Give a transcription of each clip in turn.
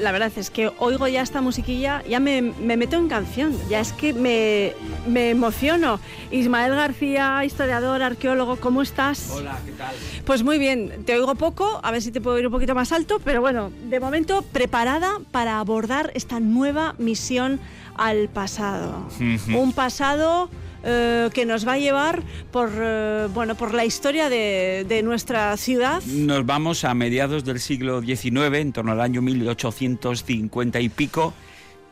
la verdad es que oigo ya esta musiquilla, ya me, me meto en canción, ya es que me, me, emociono. Ismael García, historiador, arqueólogo, ¿cómo estás? Hola, ¿qué tal? Pues muy bien, te oigo poco, a ver si te puedo ir un poquito más alto, pero bueno, de momento preparada para abordar esta nueva misión al pasado. Un pasado eh, que nos va a llevar por, eh, bueno, por la historia de, nuestra ciudad. Nos vamos a mediados del siglo XIX, en torno al año 1850 y pico,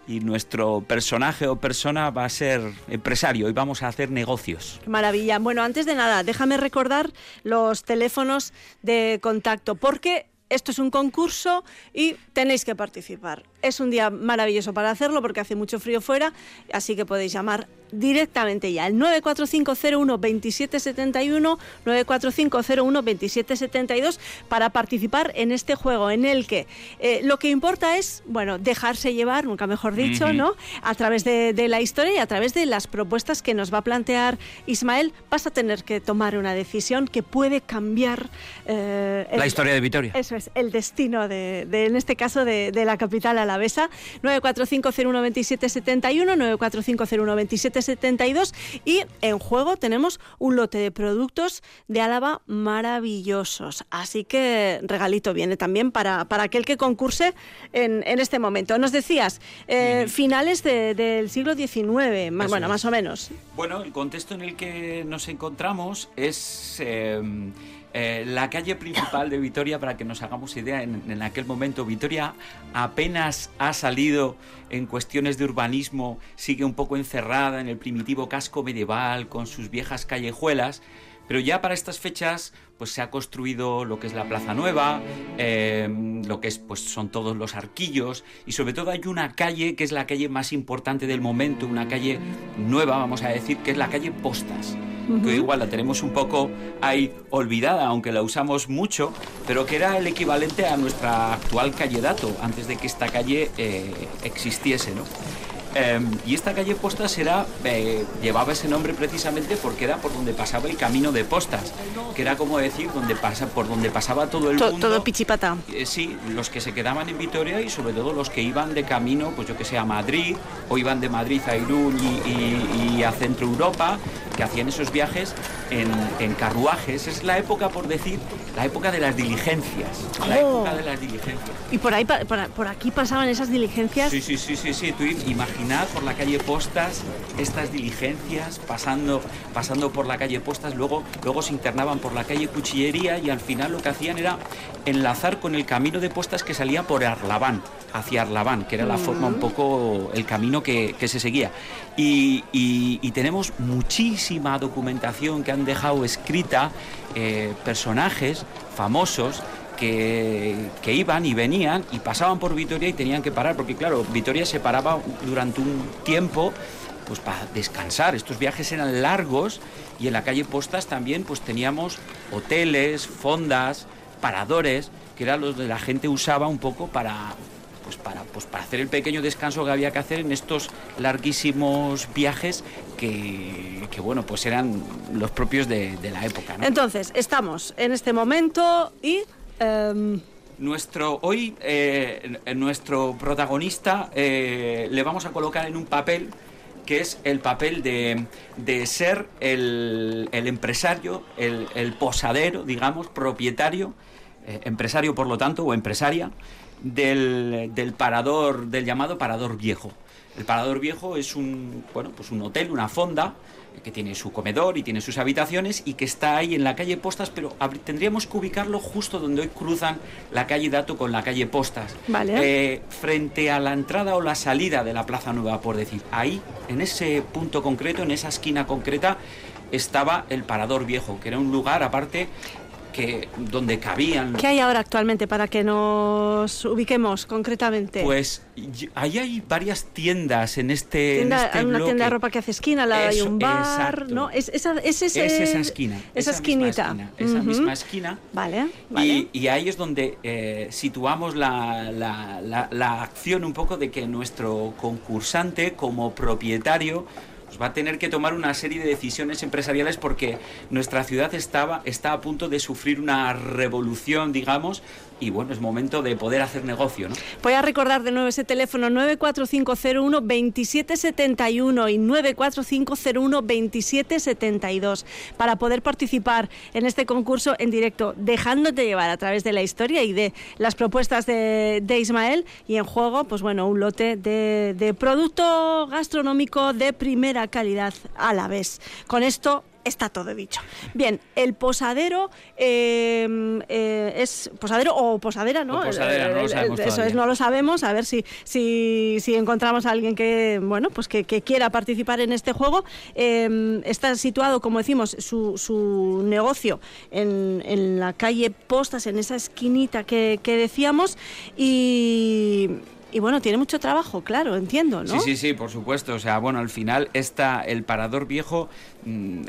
y nuestro personaje o persona va a ser empresario y vamos a hacer negocios. maravilla. Bueno, antes de nada, déjame recordar los teléfonos de contacto, porque esto es un concurso y tenéis que participar. Es un día maravilloso para hacerlo porque hace mucho frío fuera, así que podéis llamar directamente ya. El 945012771, 945012772 para participar en este juego en el que eh, lo que importa es, bueno, dejarse llevar, nunca mejor dicho, ¿no? A través de, la historia y a través de las propuestas que nos va a plantear Ismael, vas a tener que tomar una decisión que puede cambiar... Eh, la historia de Vitoria. Eso es, el destino de, en este caso, de, de la capital alavesa. 945012771, 945012772 72 y en juego tenemos un lote de productos de Álava maravillosos. Así que regalito viene también para, para aquel que concurse en, en este momento. Nos decías, eh, finales del siglo XIX, más, bueno, más o menos. Bueno, el contexto en el que nos encontramos es... Eh, eh, la calle principal de Vitoria, para que nos hagamos idea, en, aquel momento Vitoria apenas ha salido en cuestiones de urbanismo, sigue un poco encerrada en el primitivo casco medieval con sus viejas callejuelas, pero ya para estas fechas pues se ha construido lo que es la Plaza Nueva, em, lo que es pues son todos los arquillos y sobre todo hay una calle que es la calle más importante del momento, una calle nueva vamos a decir, que es la calle Postas que igual la tenemos un poco ahí olvidada, aunque la usamos mucho, pero que era el equivalente a nuestra actual calle Dato, antes de que esta calle eh, existiese, ¿no? Em, y esta calle Postas era, eh, llevaba ese nombre precisamente porque era por donde pasaba el camino de Postas, que era como decir donde pasa, por donde pasaba todo el mundo. Todo pichipata. Eh, sí, los que se quedaban en Vitoria y sobre todo los que iban de camino, pues yo que sé, a Madrid, o iban de Madrid a Irún y, a Centro Europa, que hacían esos viajes en, carruajes. Es la época, por decir, la época de las diligencias. La oh. época de las diligencias. ¿Y por ahí, por, aquí pasaban esas diligencias? Sí, sí, sí, sí, sí. Tú imaginas por la calle Postas estas diligencias, pasando, pasando por la calle Postas, luego, luego se internaban por la calle Cuchillería y al final lo que hacían era enlazar con el camino de Postas que salía por Arlabán, hacia Arlabán, que era la forma un poco, el camino que, se seguía. Y, tenemos documentación que han dejado escrita eh, personajes famosos que, iban y venían y pasaban por Vitoria y tenían que parar, porque claro, Vitoria se paraba durante un tiempo pues para descansar. Estos viajes eran largos y en la calle Postas también pues teníamos hoteles, fondas, paradores, que eran los de la gente usaba un poco para pues para, pues para hacer el pequeño descanso que había que hacer en estos larguísimos viajes que, bueno, pues eran los propios de, la época. Entonces, estamos en este momento y Em, nuestro, hoy, eh, nuestro protagonista eh, le vamos a colocar en un papel que es el papel de, ser el, empresario, el, posadero, digamos, propietario, eh, empresario por lo tanto, o empresaria, del, del, parador, del llamado parador viejo. El parador viejo es un, bueno, pues un hotel, una fonda, que tiene su comedor y tiene sus habitaciones y que está ahí en la calle Postas, pero tendríamos que ubicarlo justo donde hoy cruzan la calle Dato con la calle Postas. Vale. Eh, frente a la entrada o la salida de la Plaza Nueva, por decir. Ahí, en ese punto concreto, en esa esquina concreta, estaba el Parador Viejo, que era un lugar aparte donde cabían. ¿Qué hay ahora actualmente para que nos ubiquemos concretamente? Pues ahí hay varias tiendas en este, Hay una tienda de ropa que hace esquina, la hay un bar, ¿no? Es esa, es, esa esquina. Esa, esquinita. esa misma esquina. Vale, vale. Y, ahí es donde eh, situamos la, la, la acción un poco de que nuestro concursante como propietario pues va a tener que tomar una serie de decisiones empresariales porque nuestra ciudad estaba, está a punto de sufrir una revolución, digamos, y bueno, es momento de poder hacer negocio. ¿no? Voy a recordar de nuevo ese teléfono 94501-2771 y 94501-2772 para poder participar en este concurso en directo, dejándote llevar a través de la historia y de las propuestas de, Ismael y en juego, pues bueno, un lote de, de producto gastronómico de primera calidad a la vez. Con esto está todo dicho. Bien, el posadero em, eh, es posadero o posadera, ¿no? posadera, no lo sabemos Eso es, no lo sabemos. A ver si, si, si encontramos a alguien que, bueno, pues que, quiera participar en este juego. Em, está situado, como decimos, su, su negocio en, en, la calle Postas, en esa esquinita que, que decíamos. Y y bueno, tiene mucho trabajo, claro, entiendo. Sí, sí, sí, por supuesto. O sea, bueno, al final está el parador viejo. Mm,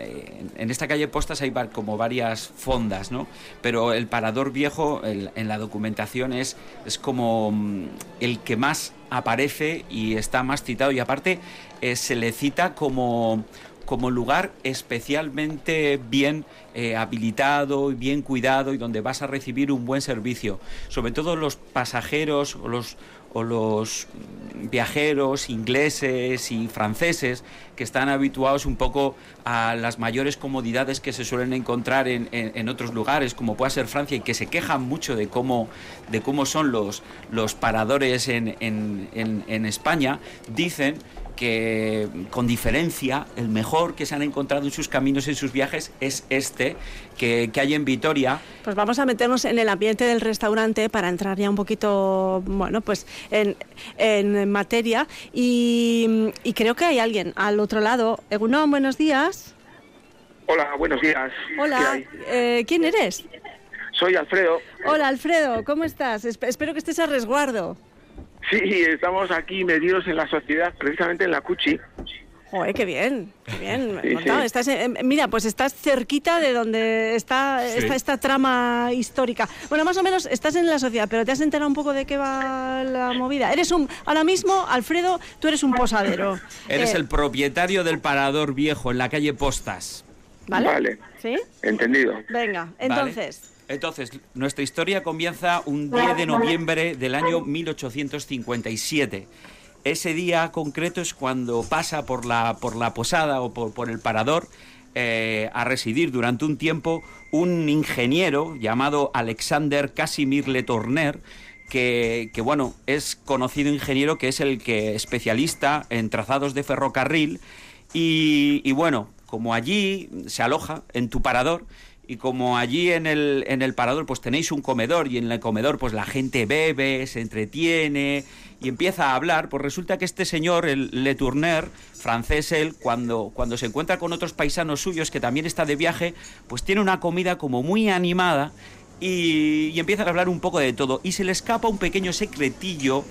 en esta calle Postas hay como varias fondas, ¿no? Pero el parador viejo en la documentación es, es como mm, el que más aparece y está más citado. Y aparte eh, se le cita como como lugar especialmente bien eh, habilitado y bien cuidado y donde vas a recibir un buen servicio. Sobre todo los pasajeros o los, o los viajeros ingleses y franceses que están habituados un poco a las mayores comodidades que se suelen encontrar en, otros lugares, como pueda ser Francia, y que se quejan mucho de cómo, de cómo son los, los paradores en, en España, dicen que con diferencia el mejor que se han encontrado en sus caminos, en sus viajes, es este que, hay en Vitoria. Pues vamos a meternos en el ambiente del restaurante para entrar ya un poquito, bueno, pues en, en materia. Y, creo que hay alguien al otro lado. Egunon, buenos días. Hola, buenos días. Hola, eh, ¿quién eres? Soy Alfredo. Hola, Alfredo, ¿cómo estás? espero que estés a resguardo. Sí, estamos aquí medidos en la sociedad, precisamente en la Cuchi. Joder, qué bien, qué bien. Estás, mira, pues estás cerquita de donde está, esta trama histórica. Bueno, más o menos estás en la sociedad, pero te has enterado un poco de qué va la movida. Eres un, ahora mismo, Alfredo, tú eres un posadero. Eres eh, el propietario del parador viejo en la calle Postas. ¿Vale? Vale. ¿Sí? Entendido. Venga, entonces. Entonces, nuestra historia comienza un 10 de noviembre del año 1857. Ese día concreto es cuando pasa por la, por la posada o por, el parador eh, a residir durante un tiempo un ingeniero llamado Alexander Casimir Letourner, que, que, bueno, es conocido ingeniero que es el que especialista en trazados de ferrocarril y, y bueno, como allí se aloja en tu parador, y como allí en el, en el parador pues tenéis un comedor y en el comedor pues la gente bebe, se entretiene y empieza a hablar, pues resulta que este señor, el Le Tourner, francés él, cuando, cuando se encuentra con otros paisanos suyos que también está de viaje, pues tiene una comida como muy animada y, y empieza a hablar un poco de todo y se le escapa un pequeño secretillo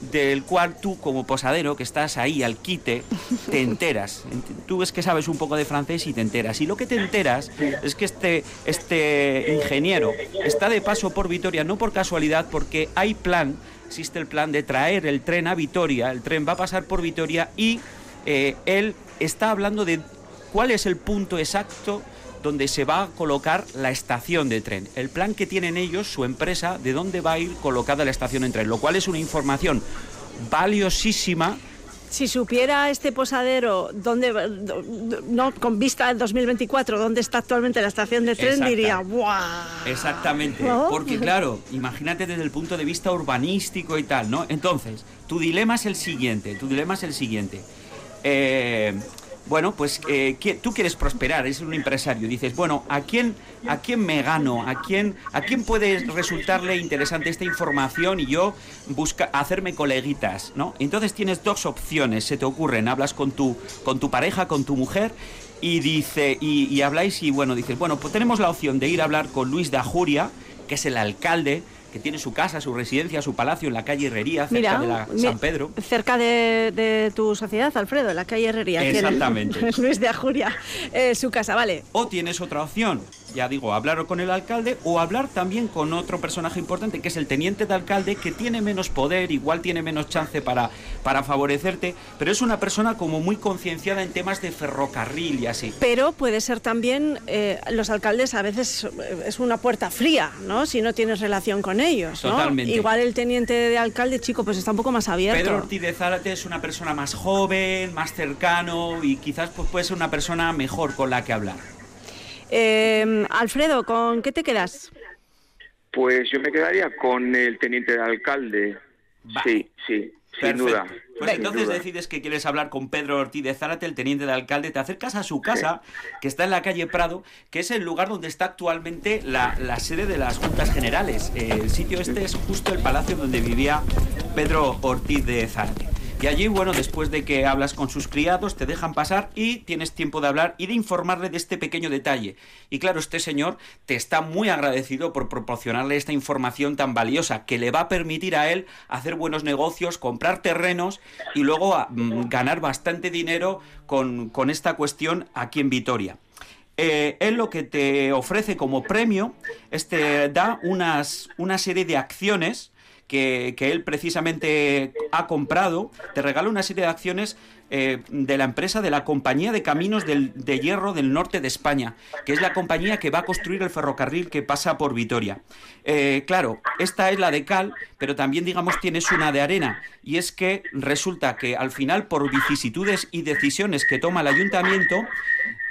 del cual tú como posadero que estás ahí al quite te enteras. Tú ves que sabes un poco de francés y te enteras. Y lo que te enteras es que este, este ingeniero está de paso por Vitoria, no por casualidad, porque hay plan, existe el plan de traer el tren a Vitoria, el tren va a pasar por Vitoria y eh, él está hablando de cuál es el punto exacto donde se va a colocar la estación de tren. El plan que tienen ellos, su empresa, de dónde va a ir colocada la estación de tren, lo cual es una información valiosísima si supiera este posadero dónde, no, con vista al 2024, dónde está actualmente la estación de tren, diría, ¡buah! Exactamente, porque claro, imagínate desde el punto de vista urbanístico y tal, ¿no? Entonces, tu dilema es el siguiente, tu dilema es el siguiente. Eh, bueno, pues eh, tú quieres prosperar, eres un empresario, dices, bueno, ¿a quién, ¿a quién me gano? ¿A quién, ¿A quién puede resultarle interesante esta información y yo busca hacerme coleguitas, ¿no? Entonces tienes dos opciones, se te ocurren, hablas con tu, con tu pareja, con tu mujer y dice y, y habláis y bueno, dices, bueno, pues tenemos la opción de ir a hablar con Luis de Ajuria, que es el alcalde que tiene su casa, su residencia, su palacio en la calle Herrería, cerca de la San Pedro. Cerca de, tu sociedad, Alfredo, en la calle Herrería. Exactamente. Luis de Ajuria, eh, su casa, vale. O tienes otra opción, ya digo, hablar con el alcalde o hablar también con otro personaje importante que es el teniente de alcalde que tiene menos poder, igual tiene menos chance para, para favorecerte, pero es una persona como muy concienciada en temas de ferrocarril y así. Pero puede ser también, eh, los alcaldes a veces eh, es una puerta fría, ¿no? Si no tienes relación con ellos, ¿no? Totalmente. Igual el teniente de alcalde, chico, pues está un poco más abierto. Pedro Ortiz de Zárate es una persona más joven, más cercano y quizás pues, puede ser una persona mejor con la que hablar. Eh, Alfredo, ¿con qué te quedas? Pues yo me quedaría con el teniente de alcalde. Va. Sí, sí, sin duda. Pues entonces duda. decides que quieres hablar con Pedro Ortiz de Zárate, el teniente de alcalde, te acercas a su casa, que está en la calle Prado, que es el lugar donde está actualmente la, la sede de las Juntas Generales. El sitio este es justo el palacio donde vivía Pedro Ortiz de Zárate. Y allí, bueno, después de que hablas con sus criados, te dejan pasar y tienes tiempo de hablar y de informarle de este pequeño detalle. Y claro, este señor te está muy agradecido por proporcionarle esta información tan valiosa que le va a permitir a él hacer buenos negocios, comprar terrenos y luego mm, ganar bastante dinero con, con esta cuestión aquí en Vitoria. Eh, él lo que te ofrece como premio es te da unas, una serie de acciones que, él precisamente ha comprado, te regala una serie de acciones eh, de la empresa de la Compañía de Caminos de Hierro del Norte de España, que es la compañía que va a construir el ferrocarril que pasa por Vitoria. Eh, claro, esta es la de cal, pero también, digamos, tienes una de arena, y es que resulta que al final, por vicisitudes y decisiones que toma el ayuntamiento,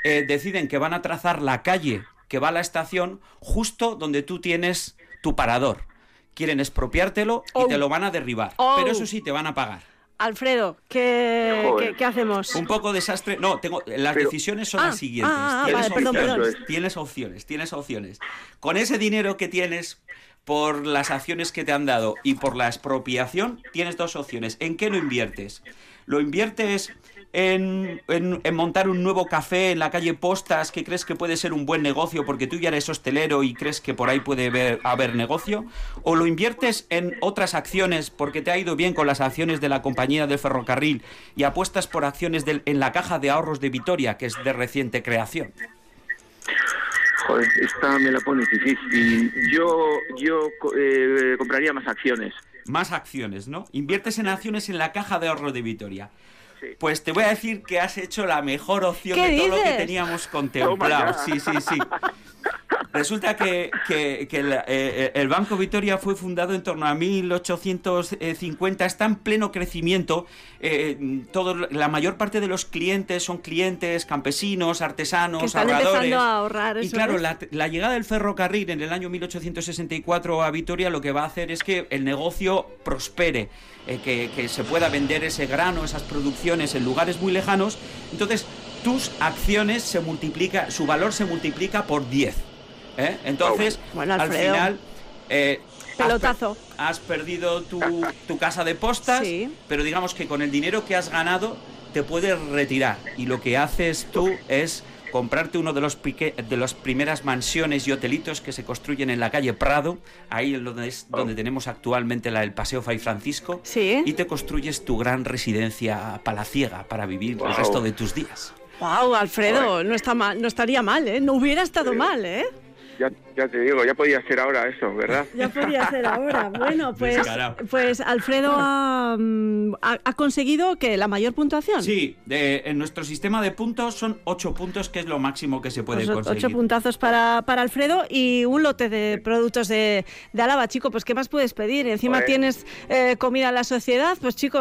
eh, deciden que van a trazar la calle que va a la estación justo donde tú tienes tu parador. Quieren expropiártelo y Oh. te lo van a derribar. Oh. Pero eso sí, te van a pagar. Alfredo, ¿qué, qué- qué hacemos? Un poco desastre. No, tengo, las Pero- decisiones son Ah, las siguientes. ah, ah, tienes, vale, perdón, opciones, perdón. tienes opciones, tienes opciones. Con ese dinero que tienes por las acciones que te han dado y por la expropiación, tienes dos opciones. ¿En qué lo inviertes? ¿Lo inviertes en, en- en montar un nuevo café en la calle Postas que crees que puede ser un buen negocio porque tú ya eres hostelero y crees que por ahí puede haber, haber negocio? ¿O lo inviertes en otras acciones porque te ha ido bien con las acciones de la compañía del ferrocarril y apuestas por acciones en la caja de ahorros de Vitoria, que es de reciente creación? Joder, esta me la pone difícil. Yo, yo eh, compraría más acciones. Más acciones, ¿no? Inviertes en acciones en la caja de ahorro de Vitoria. Sí. Pues te voy a decir que has hecho la mejor opción ¿Qué de todo lo que teníamos Toma contemplado. Sí, sí, sí. Resulta que, que- que el, eh, el Banco Vitoria fue fundado en torno a 1850, está en pleno crecimiento. eh, todo, la mayor parte de los clientes son clientes, campesinos, artesanos, Que están ahorradores. empezando a ahorrar, Y claro, la, la llegada del ferrocarril en el año 1864 a Vitoria lo que va a hacer es que el negocio prospere, eh, que, que se pueda vender ese grano, esas producciones en lugares muy lejanos. Entonces, tus acciones se multiplica, su valor se multiplica por 10. ¿Eh? Entonces, Bueno, al final... eh, has per- Pelotazo. Has, perdido tu, tu casa de postas, Sí. pero digamos que con el dinero que has ganado te puedes retirar y lo que haces tú es comprarte uno de los pique- de las primeras mansiones y hotelitos que se construyen en la calle Prado, ahí es donde, es donde tenemos actualmente la, el Paseo Fray Francisco, Sí. y te construyes tu gran residencia palaciega para vivir el resto de tus días. Wow, Alfredo, no está mal, no estaría mal, ¿eh? No hubiera estado mal, ¿eh? Ya, ya te digo, ya podía ser ahora eso, ¿verdad? Ya podría ser ahora. Bueno, pues, pues Alfredo ha, mm, ha- ha conseguido que la mayor puntuación. Sí, de- en nuestro sistema de puntos son 8 puntos, que es lo máximo que se puede Pues conseguir. ocho puntazos para, para Alfredo y un lote de productos de, de Álava, chico. Pues ¿qué más puedes pedir? Encima Joder. tienes eh, comida en la sociedad, pues chico,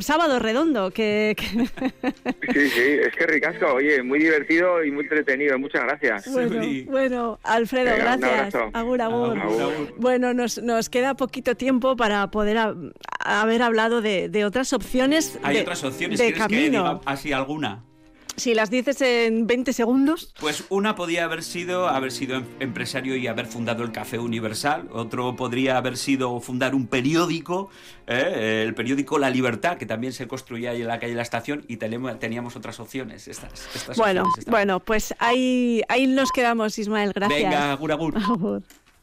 sábado redondo. Que, que- Sí, sí, es que ricasco, oye, muy divertido y muy entretenido. Muchas gracias. bueno, Sí. bueno, Alfredo, gracias. Agur, agur. Agur, agur. Bueno, nos, nos queda poquito tiempo para poder ha- haber hablado de, de otras opciones. Hay de, otras opciones, de ¿quieres que camino. diga así alguna? Si las dices en 20 segundos. Pues una podía haber sido haber sido em- empresario y haber fundado el Café Universal, otro podría haber sido fundar un periódico, ¿eh? el periódico La Libertad, que también se construía ahí en la calle de la estación, y teníamos otras opciones. Estas, estas Bueno, opciones bueno, pues ahí, ahí nos quedamos, Ismael. Gracias. Venga, agur, agur. Agur.